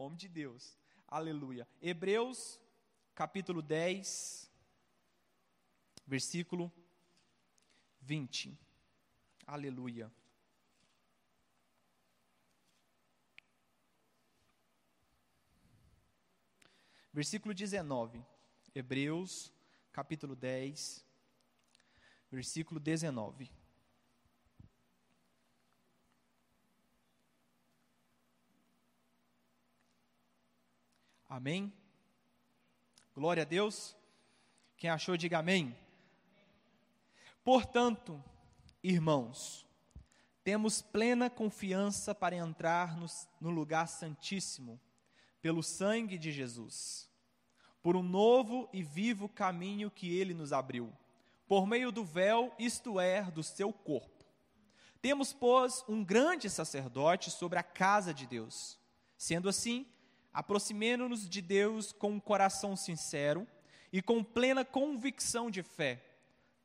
Homem de Deus. Aleluia. Hebreus, capítulo 10, versículo 20. Aleluia. Versículo 19. Hebreus, capítulo 10, versículo 19. Amém? Glória a Deus. Quem achou, diga amém. Portanto, irmãos, temos plena confiança para entrar no, no, lugar santíssimo, pelo sangue de Jesus, por um novo e vivo caminho que ele nos abriu, por meio do véu, isto é, do seu corpo. Temos, pois, um grande sacerdote sobre a casa de Deus. Sendo assim, aproximemo-nos de Deus com um coração sincero e com plena convicção de fé,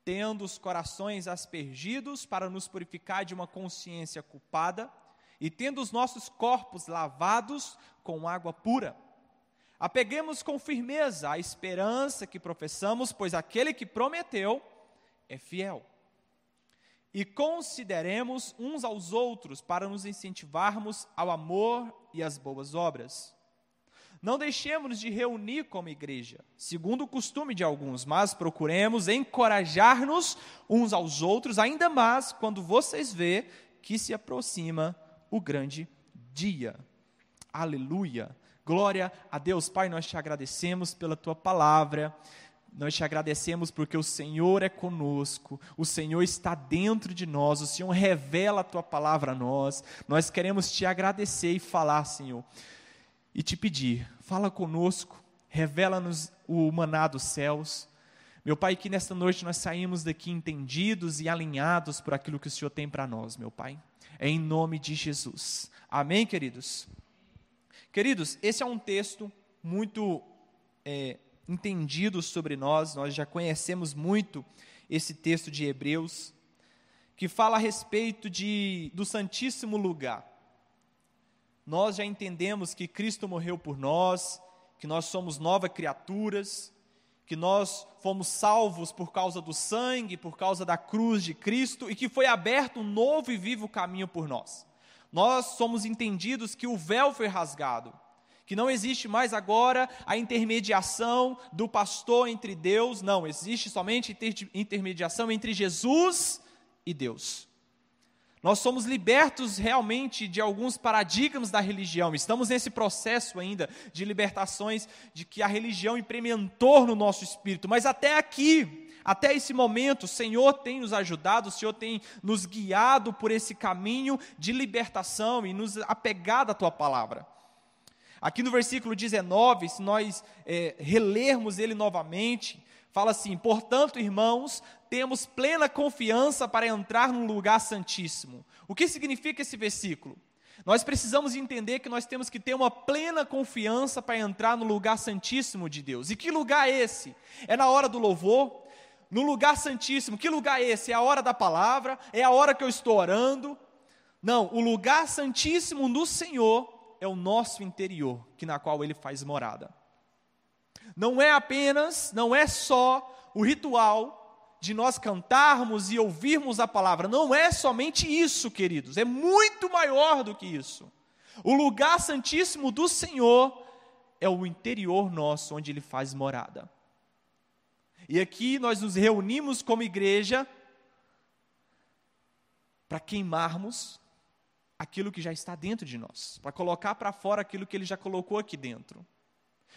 tendo os corações aspergidos para nos purificar de uma consciência culpada e tendo os nossos corpos lavados com água pura. Apeguemos com firmeza a esperança que professamos, pois aquele que prometeu é fiel. E consideremos uns aos outros para nos incentivarmos ao amor e às boas obras. Não deixemos de reunir como igreja, segundo o costume de alguns, mas procuremos encorajar-nos uns aos outros, ainda mais quando vocês vê que se aproxima o grande dia. Aleluia. Glória a Deus, Pai, nós te agradecemos pela tua palavra. Nós te agradecemos porque o Senhor é conosco, o Senhor está dentro de nós, o Senhor revela a tua palavra a nós. Nós queremos te agradecer e falar, Senhor e te pedir, fala conosco, revela-nos o maná dos céus. Meu Pai, que nesta noite nós saímos daqui entendidos e alinhados por aquilo que o Senhor tem para nós, meu Pai. É em nome de Jesus. Amém, queridos? Queridos, esse é um texto muito é, entendido sobre nós, nós já conhecemos muito esse texto de Hebreus, que fala a respeito de, do Santíssimo Lugar nós já entendemos que Cristo morreu por nós, que nós somos novas criaturas, que nós fomos salvos por causa do sangue, por causa da cruz de Cristo e que foi aberto um novo e vivo caminho por nós. Nós somos entendidos que o véu foi rasgado, que não existe mais agora a intermediação do pastor entre Deus, não, existe somente intermediação entre Jesus e Deus. Nós somos libertos realmente de alguns paradigmas da religião. Estamos nesse processo ainda de libertações de que a religião implementou no nosso espírito. Mas até aqui, até esse momento, o Senhor tem nos ajudado, o Senhor tem nos guiado por esse caminho de libertação e nos apegado à tua palavra. Aqui no versículo 19, se nós é, relermos ele novamente, fala assim: portanto, irmãos, temos plena confiança para entrar no lugar santíssimo. O que significa esse versículo? Nós precisamos entender que nós temos que ter uma plena confiança para entrar no lugar santíssimo de Deus. E que lugar é esse? É na hora do louvor? No lugar santíssimo. Que lugar é esse? É a hora da palavra? É a hora que eu estou orando? Não, o lugar santíssimo do Senhor é o nosso interior, que na qual ele faz morada. Não é apenas, não é só o ritual de nós cantarmos e ouvirmos a palavra. Não é somente isso, queridos, é muito maior do que isso. O lugar santíssimo do Senhor é o interior nosso, onde Ele faz morada. E aqui nós nos reunimos como igreja para queimarmos aquilo que já está dentro de nós, para colocar para fora aquilo que Ele já colocou aqui dentro.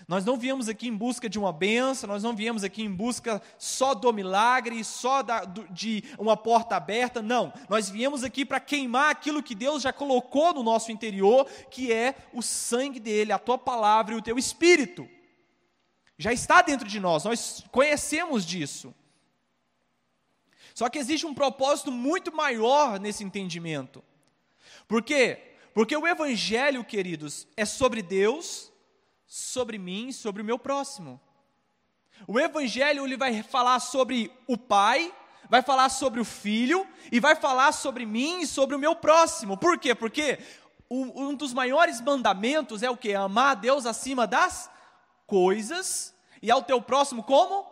Nós não viemos aqui em busca de uma benção, nós não viemos aqui em busca só do milagre, só da, do, de uma porta aberta, não. Nós viemos aqui para queimar aquilo que Deus já colocou no nosso interior, que é o sangue dele, a tua palavra e o teu espírito. Já está dentro de nós, nós conhecemos disso. Só que existe um propósito muito maior nesse entendimento. Por quê? Porque o Evangelho, queridos, é sobre Deus sobre mim, sobre o meu próximo. O evangelho ele vai falar sobre o pai, vai falar sobre o filho e vai falar sobre mim e sobre o meu próximo. Por quê? Porque um dos maiores mandamentos é o que? Amar a Deus acima das coisas e ao teu próximo como?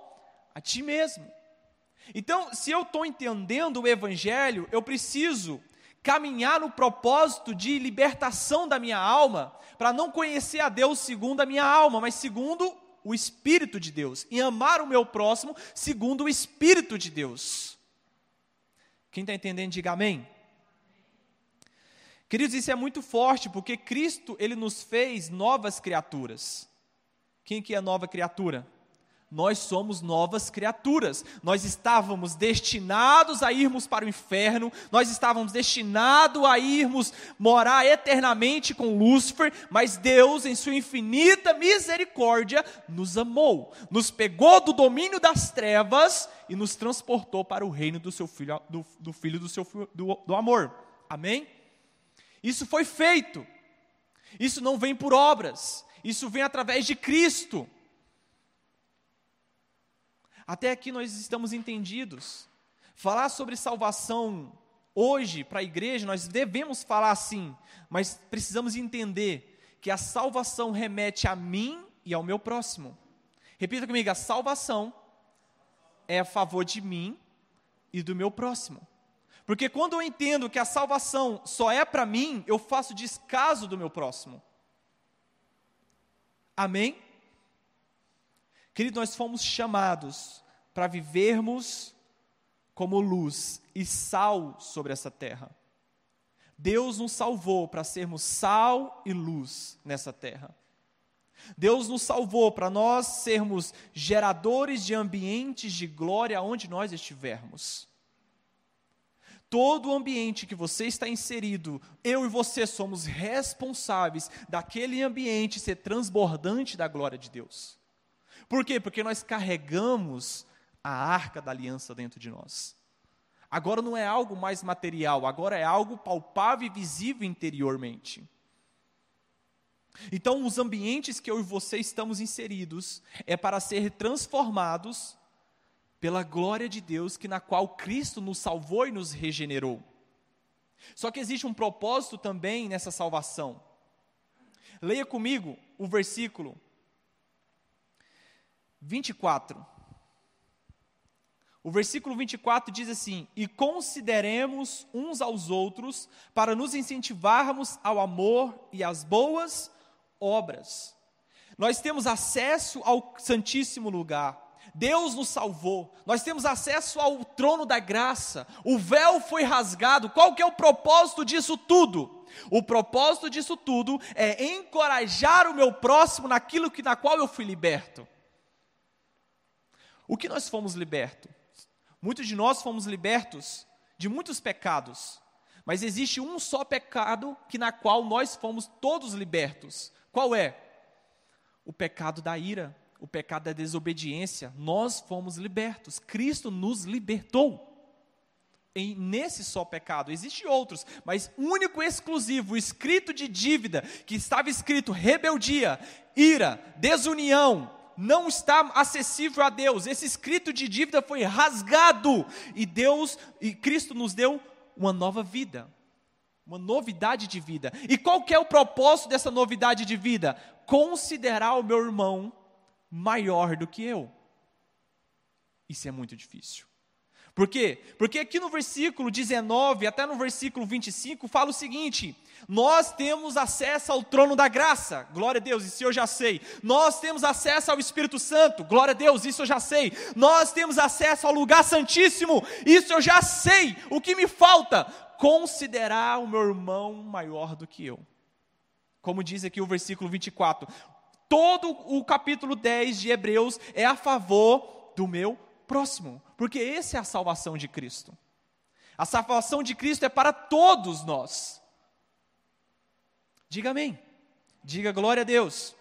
A ti mesmo. Então, se eu estou entendendo o Evangelho, eu preciso caminhar no propósito de libertação da minha alma, para não conhecer a Deus segundo a minha alma, mas segundo o Espírito de Deus, e amar o meu próximo segundo o Espírito de Deus. Quem está entendendo, diga amém. Queridos, isso é muito forte, porque Cristo, Ele nos fez novas criaturas. Quem que é nova criatura? Nós somos novas criaturas. Nós estávamos destinados a irmos para o inferno, nós estávamos destinados a irmos morar eternamente com Lúcifer, mas Deus, em sua infinita misericórdia, nos amou, nos pegou do domínio das trevas e nos transportou para o reino do seu filho, do, do filho do seu do, do amor. Amém? Isso foi feito. Isso não vem por obras, isso vem através de Cristo. Até aqui nós estamos entendidos. Falar sobre salvação hoje para a igreja, nós devemos falar assim, mas precisamos entender que a salvação remete a mim e ao meu próximo. Repita comigo: a salvação é a favor de mim e do meu próximo. Porque quando eu entendo que a salvação só é para mim, eu faço descaso do meu próximo. Amém? Querido, nós fomos chamados para vivermos como luz e sal sobre essa terra. Deus nos salvou para sermos sal e luz nessa terra. Deus nos salvou para nós sermos geradores de ambientes de glória onde nós estivermos. Todo o ambiente que você está inserido, eu e você somos responsáveis daquele ambiente ser transbordante da glória de Deus. Por quê? Porque nós carregamos a arca da aliança dentro de nós. Agora não é algo mais material, agora é algo palpável e visível interiormente. Então, os ambientes que eu e você estamos inseridos é para ser transformados pela glória de Deus, que na qual Cristo nos salvou e nos regenerou. Só que existe um propósito também nessa salvação. Leia comigo o versículo 24. O versículo 24 diz assim: E consideremos uns aos outros para nos incentivarmos ao amor e às boas obras. Nós temos acesso ao Santíssimo Lugar. Deus nos salvou. Nós temos acesso ao trono da graça. O véu foi rasgado. Qual que é o propósito disso tudo? O propósito disso tudo é encorajar o meu próximo naquilo que na qual eu fui liberto. O que nós fomos libertos? Muitos de nós fomos libertos de muitos pecados, mas existe um só pecado que na qual nós fomos todos libertos. Qual é? O pecado da ira, o pecado da desobediência. Nós fomos libertos. Cristo nos libertou. E nesse só pecado, existem outros, mas único e exclusivo, escrito de dívida, que estava escrito rebeldia, ira, desunião, não está acessível a Deus. Esse escrito de dívida foi rasgado e Deus e Cristo nos deu uma nova vida, uma novidade de vida. E qual que é o propósito dessa novidade de vida? Considerar o meu irmão maior do que eu. Isso é muito difícil. Por quê? Porque aqui no versículo 19, até no versículo 25, fala o seguinte: nós temos acesso ao trono da graça, glória a Deus, isso eu já sei. Nós temos acesso ao Espírito Santo, glória a Deus, isso eu já sei. Nós temos acesso ao lugar santíssimo, isso eu já sei. O que me falta? Considerar o meu irmão maior do que eu. Como diz aqui o versículo 24. Todo o capítulo 10 de Hebreus é a favor do meu próximo, porque essa é a salvação de Cristo. A salvação de Cristo é para todos nós. Diga amém. Diga glória a Deus.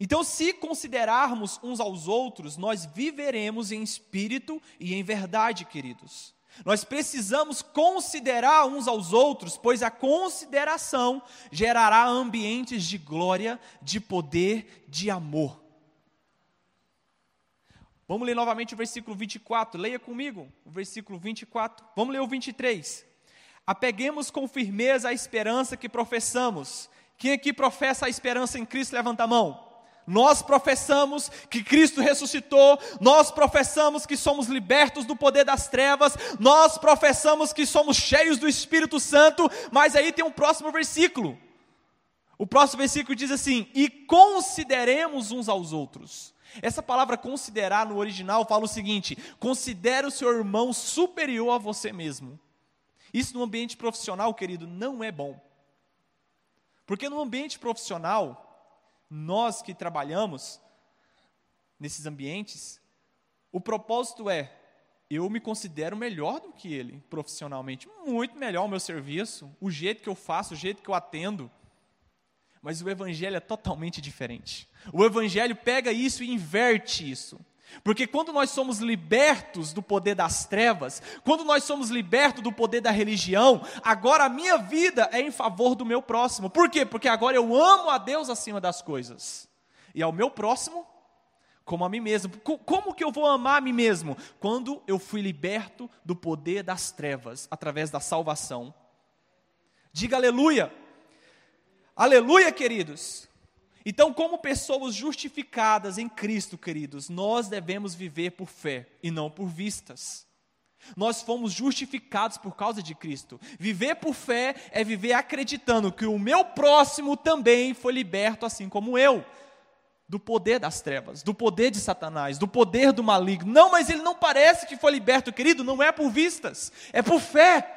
Então, se considerarmos uns aos outros, nós viveremos em espírito e em verdade, queridos. Nós precisamos considerar uns aos outros, pois a consideração gerará ambientes de glória, de poder, de amor. Vamos ler novamente o versículo 24. Leia comigo o versículo 24. Vamos ler o 23. Apeguemos com firmeza a esperança que professamos. Quem aqui professa a esperança em Cristo, levanta a mão. Nós professamos que Cristo ressuscitou, nós professamos que somos libertos do poder das trevas, nós professamos que somos cheios do Espírito Santo, mas aí tem um próximo versículo. O próximo versículo diz assim: E consideremos uns aos outros. Essa palavra considerar no original fala o seguinte: considere o seu irmão superior a você mesmo. Isso no ambiente profissional, querido, não é bom. Porque no ambiente profissional, nós que trabalhamos nesses ambientes, o propósito é: eu me considero melhor do que ele profissionalmente, muito melhor o meu serviço, o jeito que eu faço, o jeito que eu atendo. Mas o evangelho é totalmente diferente. O evangelho pega isso e inverte isso. Porque quando nós somos libertos do poder das trevas, quando nós somos libertos do poder da religião, agora a minha vida é em favor do meu próximo. Por quê? Porque agora eu amo a Deus acima das coisas. E ao meu próximo como a mim mesmo. Como que eu vou amar a mim mesmo? Quando eu fui liberto do poder das trevas através da salvação. Diga aleluia. Aleluia, queridos. Então, como pessoas justificadas em Cristo, queridos, nós devemos viver por fé e não por vistas. Nós fomos justificados por causa de Cristo. Viver por fé é viver acreditando que o meu próximo também foi liberto, assim como eu, do poder das trevas, do poder de Satanás, do poder do maligno. Não, mas ele não parece que foi liberto, querido, não é por vistas, é por fé.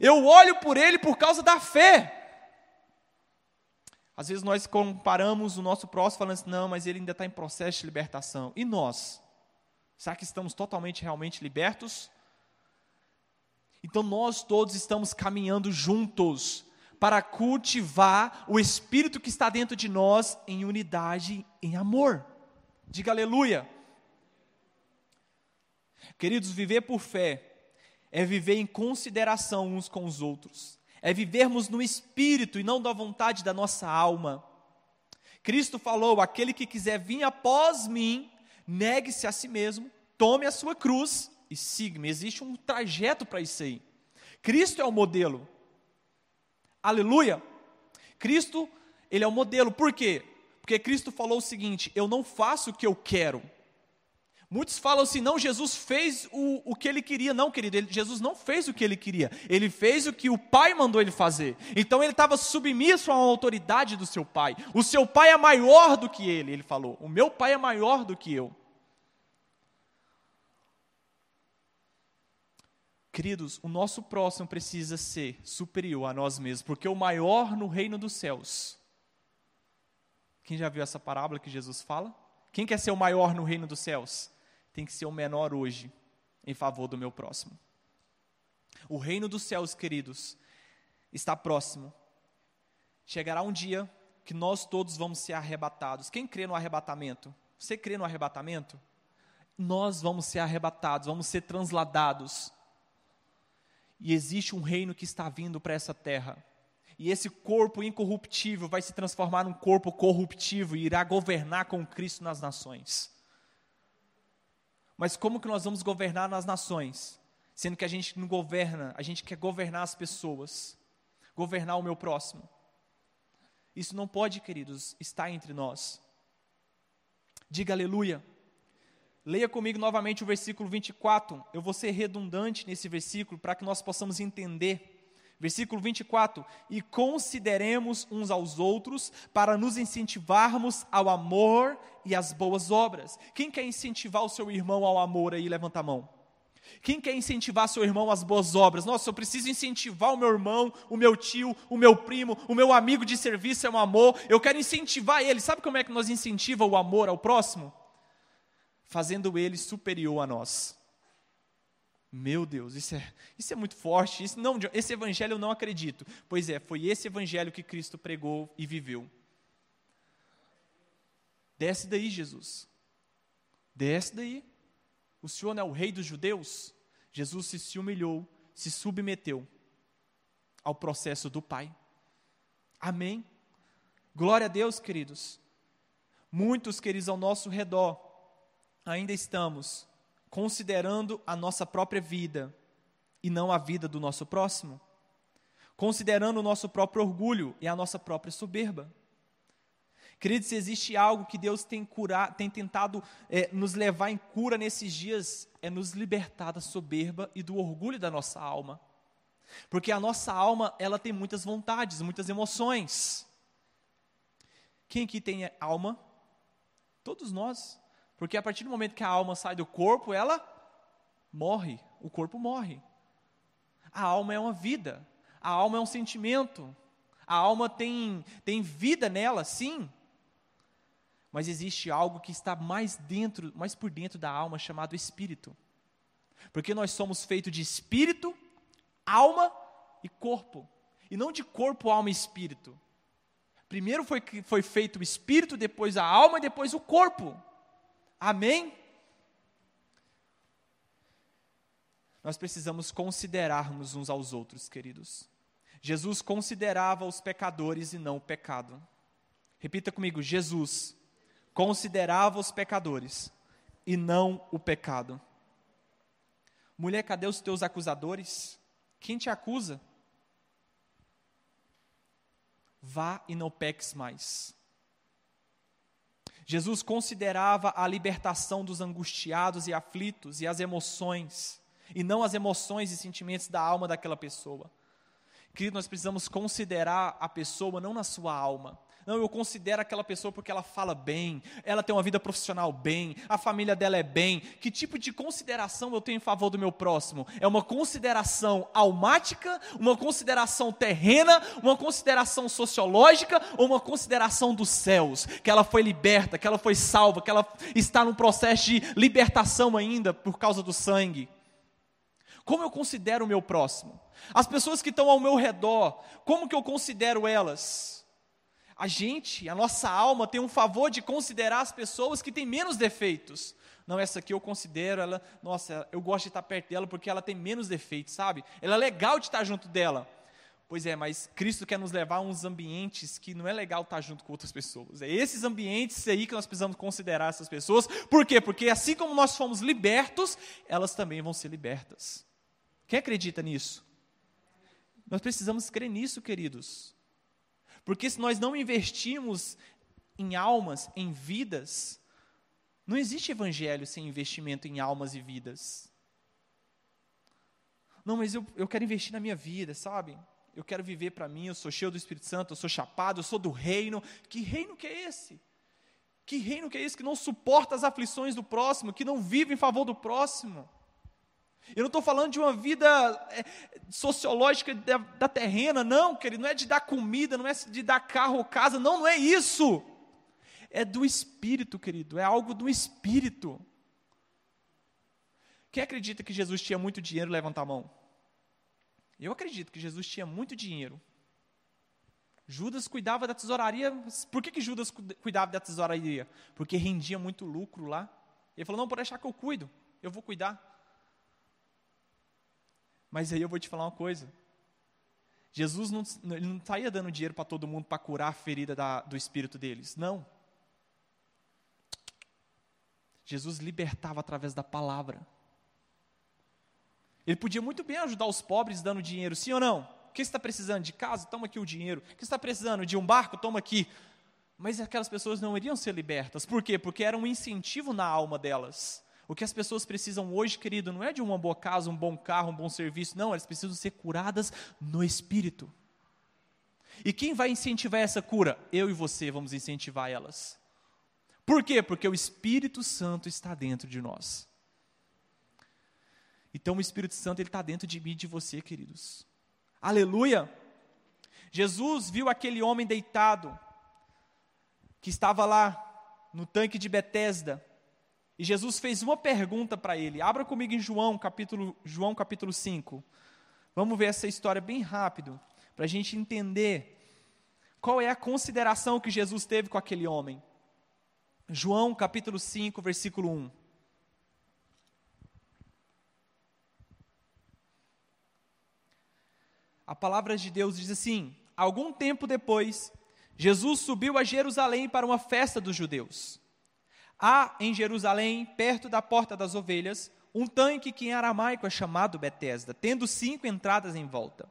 Eu olho por ele por causa da fé. Às vezes nós comparamos o nosso próximo falando assim, não, mas ele ainda está em processo de libertação. E nós? Será que estamos totalmente, realmente libertos? Então nós todos estamos caminhando juntos para cultivar o Espírito que está dentro de nós em unidade, em amor. Diga aleluia. Queridos, viver por fé é viver em consideração uns com os outros, é vivermos no espírito e não da vontade da nossa alma. Cristo falou: aquele que quiser vir após mim, negue-se a si mesmo, tome a sua cruz e siga-me. Existe um trajeto para isso aí. Cristo é o modelo. Aleluia! Cristo, ele é o modelo. Por quê? Porque Cristo falou o seguinte: eu não faço o que eu quero, Muitos falam assim, não, Jesus fez o, o que ele queria. Não, querido, ele, Jesus não fez o que ele queria. Ele fez o que o Pai mandou ele fazer. Então ele estava submisso à autoridade do seu Pai. O seu Pai é maior do que ele, ele falou. O meu Pai é maior do que eu. Queridos, o nosso próximo precisa ser superior a nós mesmos, porque o maior no reino dos céus. Quem já viu essa parábola que Jesus fala? Quem quer ser o maior no reino dos céus? Tem que ser o menor hoje, em favor do meu próximo. O reino dos céus, queridos, está próximo. Chegará um dia que nós todos vamos ser arrebatados. Quem crê no arrebatamento? Você crê no arrebatamento? Nós vamos ser arrebatados, vamos ser transladados. E existe um reino que está vindo para essa terra. E esse corpo incorruptível vai se transformar num corpo corruptível e irá governar com Cristo nas nações. Mas como que nós vamos governar nas nações? Sendo que a gente não governa, a gente quer governar as pessoas, governar o meu próximo. Isso não pode, queridos, estar entre nós. Diga aleluia. Leia comigo novamente o versículo 24. Eu vou ser redundante nesse versículo para que nós possamos entender. Versículo 24: E consideremos uns aos outros para nos incentivarmos ao amor e às boas obras. Quem quer incentivar o seu irmão ao amor aí? Levanta a mão. Quem quer incentivar seu irmão às boas obras? Nossa, eu preciso incentivar o meu irmão, o meu tio, o meu primo, o meu amigo de serviço é um amor. Eu quero incentivar ele. Sabe como é que nós incentiva o amor ao próximo? Fazendo ele superior a nós. Meu Deus, isso é, isso é muito forte. Isso não, esse evangelho eu não acredito. Pois é, foi esse evangelho que Cristo pregou e viveu. Desce daí, Jesus. Desce daí. O Senhor não é o rei dos judeus? Jesus se, se humilhou, se submeteu ao processo do Pai. Amém. Glória a Deus, queridos. Muitos, queridos, ao nosso redor, ainda estamos considerando a nossa própria vida e não a vida do nosso próximo? considerando o nosso próprio orgulho e a nossa própria soberba. Queridos, se existe algo que Deus tem, curar, tem tentado é, nos levar em cura nesses dias, é nos libertar da soberba e do orgulho da nossa alma. Porque a nossa alma, ela tem muitas vontades, muitas emoções. Quem aqui tem alma? Todos nós. Porque a partir do momento que a alma sai do corpo, ela morre. O corpo morre. A alma é uma vida. A alma é um sentimento. A alma tem, tem vida nela, sim mas existe algo que está mais dentro, mais por dentro da alma, chamado espírito. Porque nós somos feitos de espírito, alma e corpo, e não de corpo, alma e espírito. Primeiro foi, foi feito o espírito, depois a alma e depois o corpo. Amém? Nós precisamos considerarmos uns aos outros, queridos. Jesus considerava os pecadores e não o pecado. Repita comigo: Jesus considerava os pecadores e não o pecado. Mulher, cadê os teus acusadores? Quem te acusa? Vá e não peques mais. Jesus considerava a libertação dos angustiados e aflitos e as emoções, e não as emoções e sentimentos da alma daquela pessoa. Querido, nós precisamos considerar a pessoa não na sua alma, não, eu considero aquela pessoa porque ela fala bem, ela tem uma vida profissional bem, a família dela é bem. Que tipo de consideração eu tenho em favor do meu próximo? É uma consideração almática, uma consideração terrena, uma consideração sociológica ou uma consideração dos céus? Que ela foi liberta, que ela foi salva, que ela está num processo de libertação ainda por causa do sangue. Como eu considero o meu próximo? As pessoas que estão ao meu redor, como que eu considero elas? A gente, a nossa alma tem um favor de considerar as pessoas que têm menos defeitos. Não, essa aqui eu considero ela, nossa, eu gosto de estar perto dela porque ela tem menos defeitos, sabe? Ela é legal de estar junto dela. Pois é, mas Cristo quer nos levar a uns ambientes que não é legal estar junto com outras pessoas. É esses ambientes aí que nós precisamos considerar essas pessoas. Por quê? Porque assim como nós fomos libertos, elas também vão ser libertas. Quem acredita nisso? Nós precisamos crer nisso, queridos. Porque se nós não investirmos em almas, em vidas, não existe evangelho sem investimento em almas e vidas. Não, mas eu, eu quero investir na minha vida, sabe? Eu quero viver para mim, eu sou cheio do Espírito Santo, eu sou chapado, eu sou do reino. Que reino que é esse? Que reino que é esse que não suporta as aflições do próximo, que não vive em favor do próximo? Eu não estou falando de uma vida é, sociológica da, da, terrena, não, querido, não é de dar comida, não é de dar carro ou casa, não, não é isso. É do espírito, querido, é algo do espírito. Quem acredita que Jesus tinha muito dinheiro, levanta a mão. Eu acredito que Jesus tinha muito dinheiro. Judas cuidava da tesouraria. Por que, que Judas cuidava da tesouraria? Porque rendia muito lucro lá. Ele falou: não, pode deixar que eu cuido, eu vou cuidar. Mas aí eu vou te falar uma coisa. Jesus não, ele não dando dinheiro para todo mundo para curar a ferida da, do espírito deles. Não. Jesus libertava através da palavra. Ele podia muito bem ajudar os pobres dando dinheiro, sim ou não? O que está precisando? De casa? Toma aqui o dinheiro. O que está precisando? De um barco? Toma aqui. Mas aquelas pessoas não iriam ser libertas. Por quê? Porque era um incentivo na alma delas. O que as pessoas precisam hoje, querido, não é de uma boa casa, um bom carro, um bom serviço, não, elas precisam ser curadas no espírito. E quem vai incentivar essa cura? Eu e você vamos incentivar elas. Por quê? Porque o Espírito Santo está dentro de nós. Então o Espírito Santo ele está dentro de mim e de você, queridos. Aleluia! Jesus viu aquele homem deitado que estava lá no tanque de Betesda e Jesus fez uma pergunta para ele. Abra comigo em João capítulo, João capítulo 5. Vamos ver essa história bem rápido, para a gente entender qual é a consideração que Jesus teve com aquele homem. João capítulo 5, versículo 1. A palavra de Deus diz assim: Algum tempo depois, Jesus subiu a Jerusalém para uma festa dos judeus. Há em Jerusalém, perto da porta das ovelhas, um tanque que em aramaico é chamado Betesda, tendo cinco entradas em volta.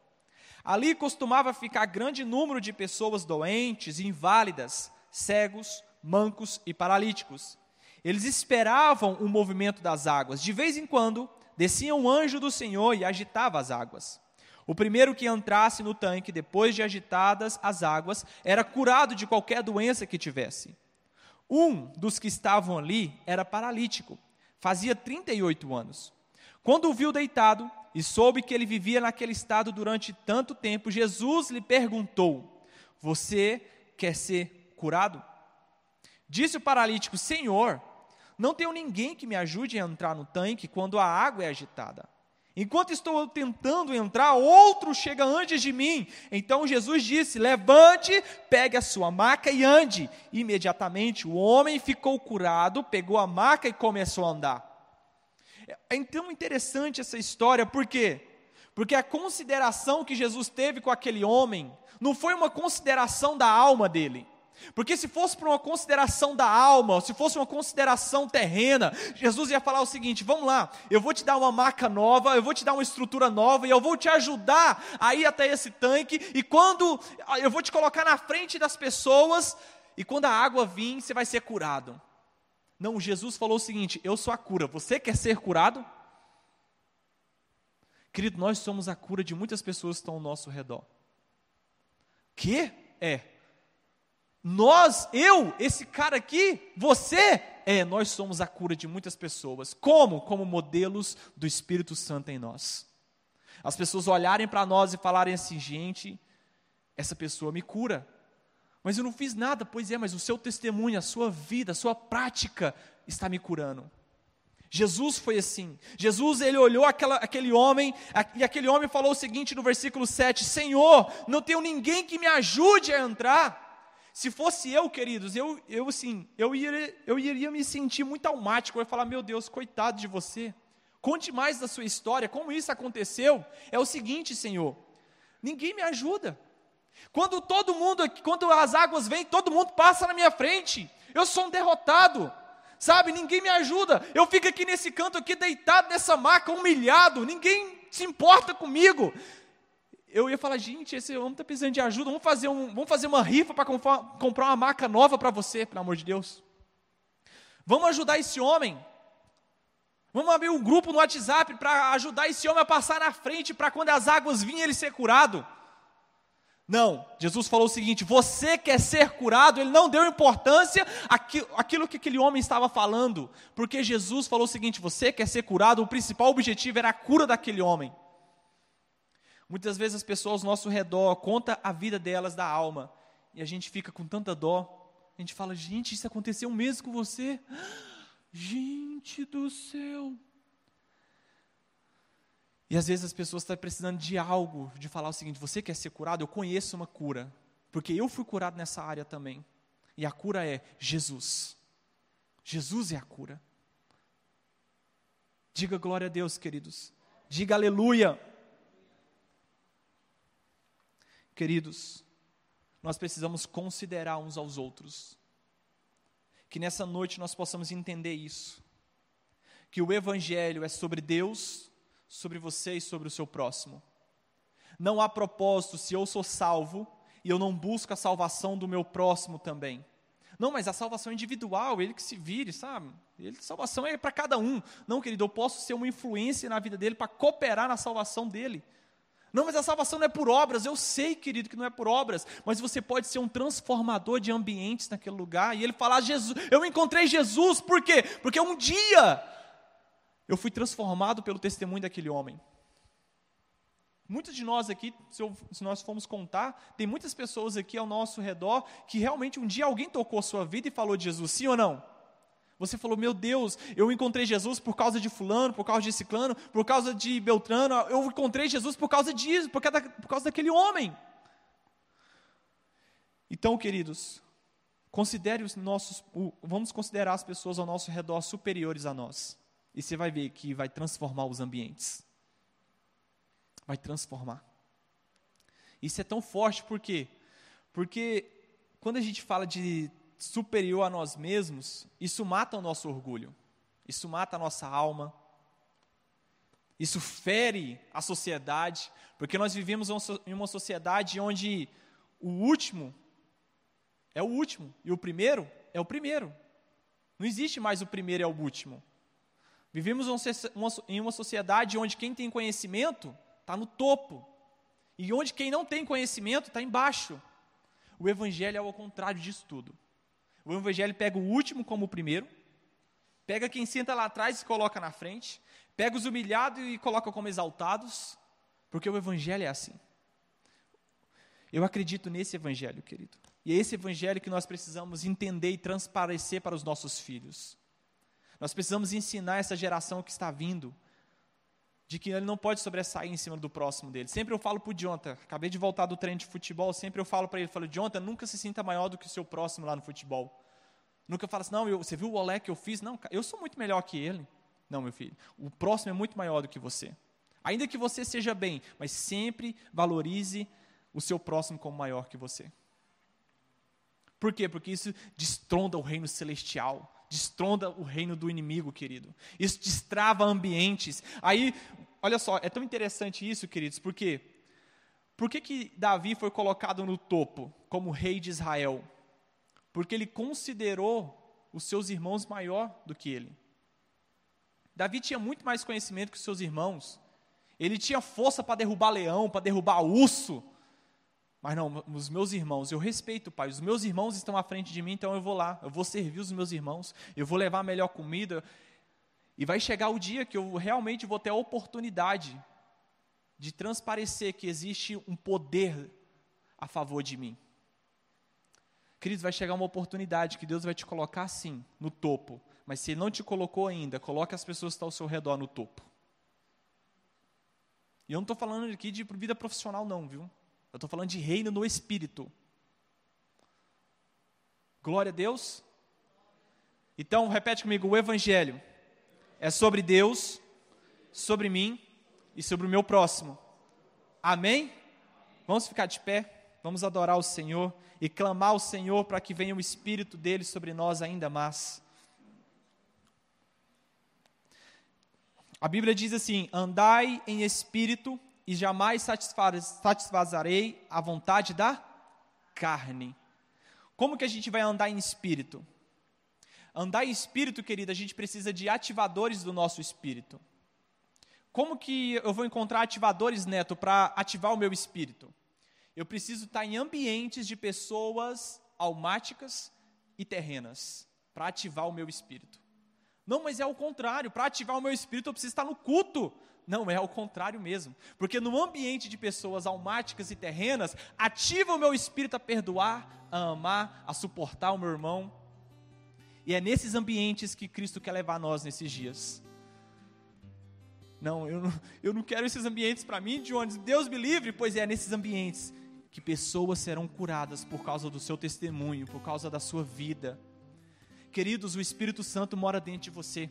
Ali costumava ficar grande número de pessoas doentes, inválidas, cegos, mancos e paralíticos. Eles esperavam o movimento das águas. De vez em quando, descia um anjo do Senhor e agitava as águas. O primeiro que entrasse no tanque, depois de agitadas as águas, era curado de qualquer doença que tivesse. Um dos que estavam ali era paralítico, fazia 38 anos. Quando o viu deitado e soube que ele vivia naquele estado durante tanto tempo, Jesus lhe perguntou: Você quer ser curado? Disse o paralítico: Senhor, não tenho ninguém que me ajude a entrar no tanque quando a água é agitada. Enquanto estou tentando entrar, outro chega antes de mim. Então Jesus disse: Levante, pegue a sua maca e ande. Imediatamente o homem ficou curado, pegou a maca e começou a andar. É então interessante essa história, por quê? Porque a consideração que Jesus teve com aquele homem não foi uma consideração da alma dele. Porque se fosse para uma consideração da alma, se fosse uma consideração terrena, Jesus ia falar o seguinte: vamos lá, eu vou te dar uma marca nova, eu vou te dar uma estrutura nova, e eu vou te ajudar a ir até esse tanque, e quando eu vou te colocar na frente das pessoas, e quando a água vir, você vai ser curado. Não, Jesus falou o seguinte: eu sou a cura, você quer ser curado? Querido, nós somos a cura de muitas pessoas que estão ao nosso redor. Que? É. Nós, eu, esse cara aqui, você, é, nós somos a cura de muitas pessoas. Como? Como modelos do Espírito Santo em nós. As pessoas olharem para nós e falarem assim, gente, essa pessoa me cura. Mas eu não fiz nada, pois é, mas o seu testemunho, a sua vida, a sua prática está me curando. Jesus foi assim. Jesus, ele olhou aquela, aquele homem, e aquele homem falou o seguinte no versículo 7: Senhor, não tenho ninguém que me ajude a entrar. Se fosse eu, queridos, eu, eu assim, eu iria, eu iria me sentir muito almático, eu ia falar, meu Deus, coitado de você. Conte mais da sua história, como isso aconteceu. É o seguinte, Senhor, ninguém me ajuda. Quando todo mundo, quando as águas vêm, todo mundo passa na minha frente. Eu sou um derrotado. Sabe, ninguém me ajuda. Eu fico aqui nesse canto aqui deitado nessa maca, humilhado. Ninguém se importa comigo eu ia falar, gente, esse homem está precisando de ajuda, vamos fazer, um, vamos fazer uma rifa para comprar uma maca nova para você, pelo amor de Deus. Vamos ajudar esse homem. Vamos abrir um grupo no WhatsApp para ajudar esse homem a passar na frente, para quando as águas vinham ele ser curado. Não, Jesus falou o seguinte: você quer ser curado, ele não deu importância àquilo, que aquele homem estava falando, porque Jesus falou o seguinte: você quer ser curado, o principal objetivo era a cura daquele homem. Muitas vezes as pessoas ao nosso redor contam a vida delas da alma e a gente fica com tanta dó. A gente fala, gente, isso aconteceu mesmo com você? Gente do céu. E às vezes as pessoas estão precisando de algo, de falar o seguinte: você quer ser curado? Eu conheço uma cura, porque eu fui curado nessa área também. E a cura é Jesus. Jesus é a cura. Diga glória a Deus, queridos. Diga aleluia. Queridos, nós precisamos considerar uns aos outros. Que nessa noite nós possamos entender isso. Que o Evangelho é sobre Deus, sobre você e sobre o seu próximo. Não há propósito se eu sou salvo e eu não busco a salvação do meu próximo também. Não, mas a salvação é individual, ele que se vire, sabe? Ele, salvação é para cada um. Não, querido, eu posso ser uma influência na vida dele para cooperar na salvação dele. Não, mas a salvação não é por obras. Eu sei, querido, que não é por obras, mas você pode ser um transformador de ambientes naquele lugar. E ele falar: Jesus, eu encontrei Jesus, por quê? Porque um dia eu fui transformado pelo testemunho daquele homem. Muitos de nós aqui, se, eu, se, nós formos contar, tem muitas pessoas aqui ao nosso redor que realmente um dia alguém tocou a sua vida e falou de Jesus, sim ou não? Você falou, meu Deus, eu encontrei Jesus por causa de fulano, por causa de ciclano, por causa de Beltrano, eu encontrei Jesus por causa disso, por causa, por causa daquele homem. Então, queridos, considere os nossos, vamos considerar as pessoas ao nosso redor superiores a nós. E você vai ver que vai transformar os ambientes. Vai transformar. Isso é tão forte por quê? Porque quando a gente fala de superior a nós mesmos, isso mata o nosso orgulho, isso mata a nossa alma, Isso fere a sociedade, porque nós vivemos em uma sociedade onde o último é o último e o primeiro é o primeiro. Não existe mais o primeiro e o último. Vivemos em uma sociedade onde quem tem conhecimento está no topo e onde quem não tem conhecimento está embaixo. O Evangelho é ao contrário disso tudo. O Evangelho pega o último como o primeiro, pega quem senta lá atrás e coloca na frente, pega os humilhados e coloca como exaltados, porque o Evangelho é assim. Eu acredito nesse Evangelho, querido. E é esse evangelho que nós precisamos entender e transparecer para os nossos filhos. Nós precisamos ensinar essa geração que está vindo de que ele não pode sobressair em cima do próximo dele. Sempre eu falo para o Jonathan, acabei de voltar do treino de futebol, sempre eu falo para ele, falo, Jonathan, nunca se sinta maior do que o seu próximo lá no futebol. Nunca fala assim, não, eu, você viu o olé que eu fiz? Não, eu sou muito melhor que ele. Não, meu filho, o próximo é muito maior do que você. Ainda que você seja bem, mas sempre valorize o seu próximo como maior que você. Por quê? Porque isso destronda o reino celestial, destronda o reino do inimigo, querido. Isso destrava ambientes. Aí, olha só, é tão interessante isso, queridos, porque por que, que Davi foi colocado no topo como rei de Israel? Porque ele considerou os seus irmãos maior do que ele. Davi tinha muito mais conhecimento que os seus irmãos. Ele tinha força para derrubar leão, para derrubar urso. Mas não, os meus irmãos, eu respeito, Pai, os meus irmãos estão à frente de mim, então eu vou lá, eu vou servir os meus irmãos, eu vou levar a melhor comida. E vai chegar o dia que eu realmente vou ter a oportunidade de transparecer que existe um poder a favor de mim. Queridos, vai chegar uma oportunidade que Deus vai te colocar sim, no topo. Mas se Ele não te colocou ainda, coloque as pessoas que estão ao seu redor no topo. E eu não estou falando aqui de vida profissional, não, viu? Eu estou falando de reino no espírito. Glória a Deus. Então, repete comigo: o Evangelho é sobre Deus, sobre mim e sobre o meu próximo. Amém? Vamos ficar de pé, vamos adorar o Senhor e clamar ao Senhor para que venha o Espírito dele sobre nós ainda mais. A Bíblia diz assim: andai em espírito e jamais satisfazarei a vontade da carne. Como que a gente vai andar em espírito? Andar em espírito, querida, a gente precisa de ativadores do nosso espírito. Como que eu vou encontrar ativadores, Neto, para ativar o meu espírito? Eu preciso estar em ambientes de pessoas almáticas e terrenas para ativar o meu espírito. Não, mas é o contrário. Para ativar o meu espírito, eu preciso estar no culto. Não, é ao contrário mesmo. Porque no ambiente de pessoas almáticas e terrenas, ativa o meu espírito a perdoar, a amar, a suportar o meu irmão. E é nesses ambientes que Cristo quer levar nós nesses dias. Não, eu não, eu não quero esses ambientes para mim, de onde Deus me livre, pois é nesses ambientes que pessoas serão curadas por causa do seu testemunho, por causa da sua vida. Queridos, o Espírito Santo mora dentro de você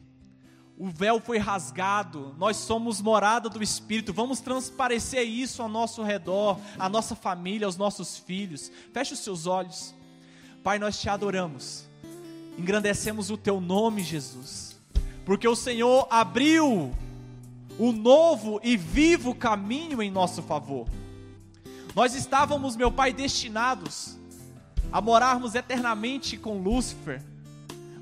o véu foi rasgado, nós somos morada do Espírito, vamos transparecer isso ao nosso redor, à nossa família, aos nossos filhos. Feche os seus olhos. Pai, nós te adoramos, engrandecemos o teu nome, Jesus, porque o Senhor abriu o novo e vivo caminho em nosso favor. Nós estávamos, meu Pai, destinados a morarmos eternamente com Lúcifer,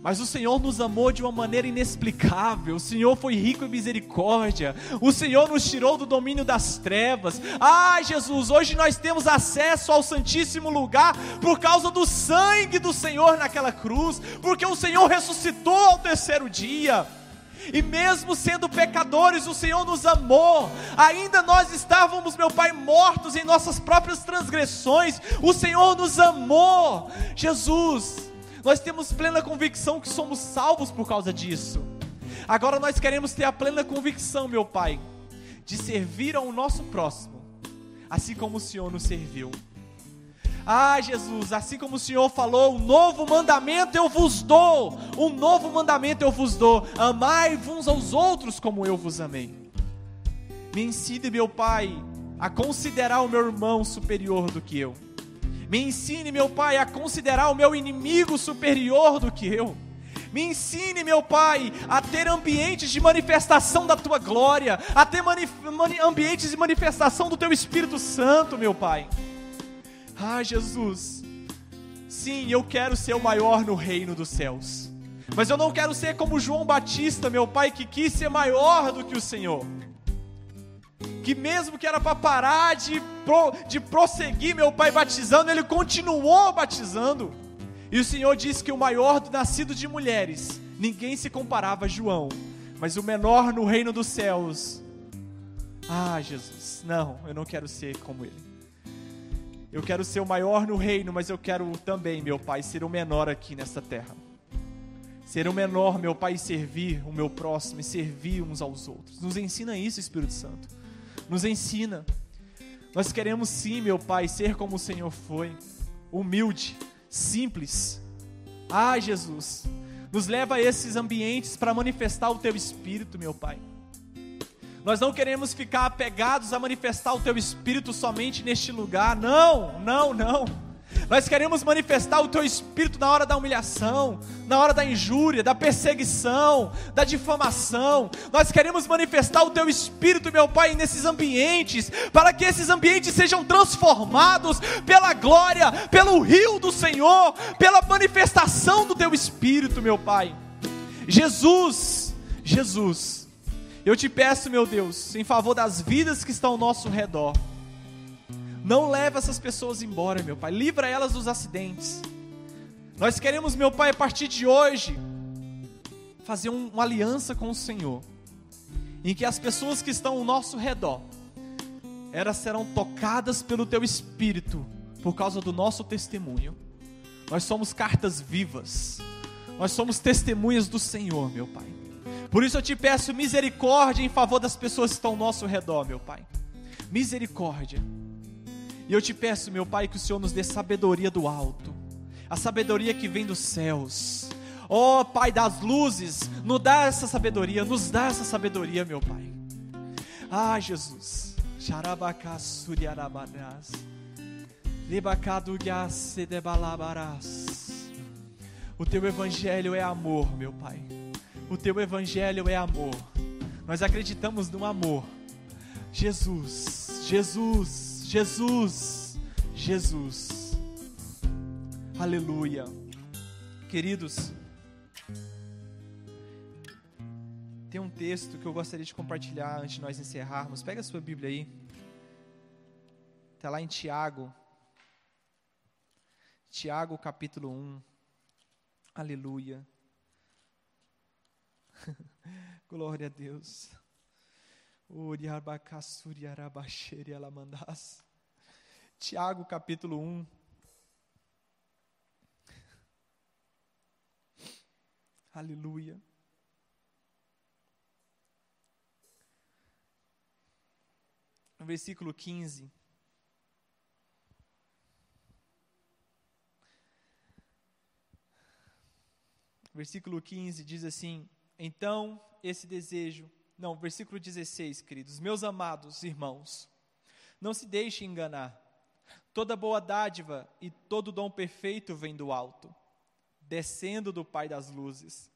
mas o Senhor nos amou de uma maneira inexplicável. O Senhor foi rico em misericórdia. O Senhor nos tirou do domínio das trevas. Ah, Jesus, hoje nós temos acesso ao Santíssimo Lugar por causa do sangue do Senhor naquela cruz, porque o Senhor ressuscitou ao terceiro dia. E mesmo sendo pecadores, o Senhor nos amou. Ainda nós estávamos, meu Pai, mortos em nossas próprias transgressões. O Senhor nos amou. Jesus, nós temos plena convicção que somos salvos por causa disso. Agora nós queremos ter a plena convicção, meu Pai, de servir ao nosso próximo, assim como o Senhor nos serviu. Ah, Jesus, assim como o Senhor falou, um novo mandamento eu vos dou, um novo mandamento eu vos dou: amai uns aos outros como eu vos amei. Me ensine, meu Pai, a considerar o meu irmão superior do que eu me ensine, meu Pai, a considerar o meu inimigo superior do que eu. Me ensine, meu Pai, a ter ambientes de manifestação da tua glória, a ter ambientes de manifestação do teu Espírito Santo, meu Pai. Ah, Jesus, sim, eu quero ser o maior no reino dos céus, mas eu não quero ser como João Batista, meu Pai, que quis ser maior do que o Senhor que mesmo que era para parar de, pro, de prosseguir meu pai batizando, ele continuou batizando. E o Senhor disse que o maior do nascido de mulheres, ninguém se comparava a João, mas o menor no reino dos céus. Ah, Jesus, não, eu não quero ser como ele. Eu quero ser o maior no reino, mas eu quero também, meu Pai, ser o menor aqui nesta terra. Ser o menor, meu Pai, e servir o meu próximo e servir uns aos outros. Nos ensina isso, Espírito Santo. Nos ensina. Nós queremos sim, meu Pai, ser como o Senhor foi, humilde, simples. Ah, Jesus, nos leva a esses ambientes para manifestar o Teu Espírito, meu Pai. Nós não queremos ficar apegados a manifestar o Teu Espírito somente neste lugar. Não, não, não. Nós queremos manifestar o teu espírito na hora da humilhação, na hora da injúria, da perseguição, da difamação. Nós queremos manifestar o teu espírito, meu Pai, nesses ambientes, para que esses ambientes sejam transformados pela glória, pelo rio do Senhor, pela manifestação do teu espírito, meu Pai. Jesus, Jesus, eu te peço, meu Deus, em favor das vidas que estão ao nosso redor não leva essas pessoas embora, meu Pai. Livra elas dos acidentes. Nós queremos, meu Pai, a partir de hoje, fazer um, uma aliança com o Senhor, em que as pessoas que estão ao nosso redor, elas serão tocadas pelo Teu Espírito, por causa do nosso testemunho. Nós somos cartas vivas, nós somos testemunhas do Senhor, meu Pai. Por isso eu te peço misericórdia em favor das pessoas que estão ao nosso redor, meu Pai. Misericórdia. E eu te peço, meu Pai, que o Senhor nos dê sabedoria do alto, a sabedoria que vem dos céus. Ó oh, Pai das luzes, nos dá essa sabedoria, nos dá essa sabedoria, meu Pai. Ah, Jesus. O teu evangelho é amor, meu Pai. O teu evangelho é amor. Nós acreditamos no amor. Jesus, Jesus, Jesus, Jesus. Aleluia. Queridos, tem um texto que eu gostaria de compartilhar antes de nós encerrarmos. Pega a sua Bíblia aí. Está lá em Tiago. Tiago capítulo 1. Aleluia. Glória a Deus. Tiago capítulo 1. Aleluia. No versículo 15. Versículo 15 diz assim: Então esse desejo não, versículo 16, queridos. Meus amados irmãos, não se deixem enganar. Toda boa dádiva e todo dom perfeito vem do alto, descendo do Pai das luzes,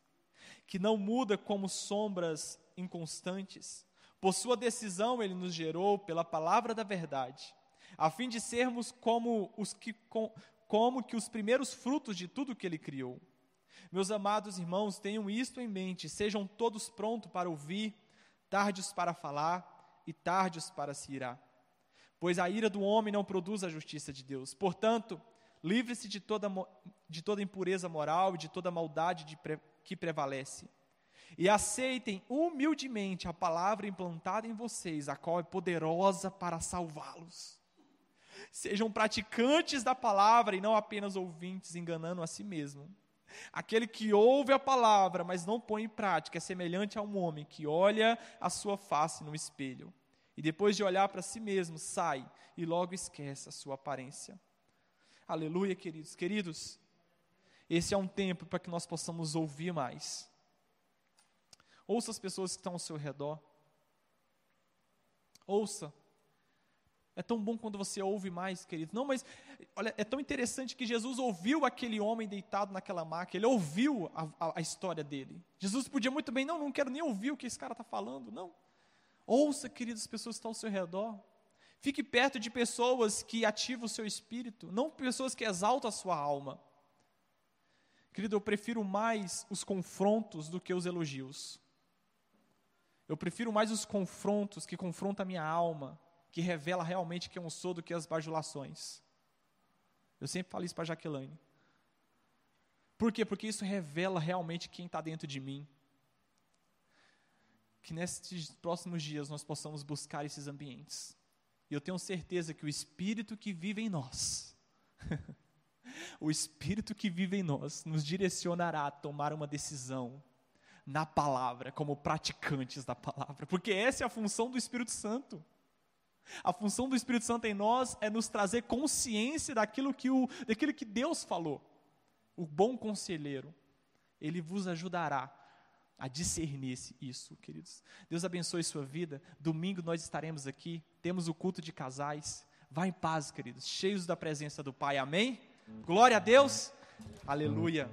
que não muda como sombras inconstantes. Por sua decisão ele nos gerou pela palavra da verdade, a fim de sermos como os que como que os primeiros frutos de tudo que ele criou. Meus amados irmãos, tenham isto em mente, sejam todos prontos para ouvir, tardes para falar e tardes para se irar. Pois a ira do homem não produz a justiça de Deus. Portanto, livre-se de toda, de toda impureza moral e de toda maldade de que prevalece. E aceitem humildemente a palavra implantada em vocês, a qual é poderosa para salvá-los. Sejam praticantes da palavra e não apenas ouvintes, enganando a si mesmo. Aquele que ouve a palavra, mas não põe em prática, é semelhante a um homem que olha a sua face no espelho e depois de olhar para si mesmo, sai e logo esquece a sua aparência. Aleluia, queridos. Queridos, esse é um tempo para que nós possamos ouvir mais. Ouça as pessoas que estão ao seu redor. Ouça. É tão bom quando você ouve mais, querido. Não, mas olha, é tão interessante que Jesus ouviu aquele homem deitado naquela maca, ele ouviu a, a, a história dele. Jesus podia muito bem, não, não quero nem ouvir o que esse cara está falando, não. Ouça, queridas, as pessoas que estão ao seu redor. Fique perto de pessoas que ativam o seu espírito, não pessoas que exaltam a sua alma. Querido, eu prefiro mais os confrontos do que os elogios. Eu prefiro mais os confrontos que confrontam a minha alma, que revela realmente quem eu sou do que as bajulações. Eu sempre falo isso para Jaqueline. Por quê? Porque isso revela realmente quem está dentro de mim. Que nesses próximos dias nós possamos buscar esses ambientes. E eu tenho certeza que o Espírito que vive em nós, o Espírito que vive em nós, nos direcionará a tomar uma decisão na palavra, como praticantes da palavra, porque essa é a função do Espírito Santo. A função do Espírito Santo em nós é nos trazer consciência daquilo que, o, daquilo que Deus falou. O bom conselheiro, ele vos ajudará a discernir isso, queridos. Deus abençoe sua vida. Domingo nós estaremos aqui, temos o culto de casais. Vá em paz, queridos, cheios da presença do Pai. Amém? Glória a Deus. Aleluia.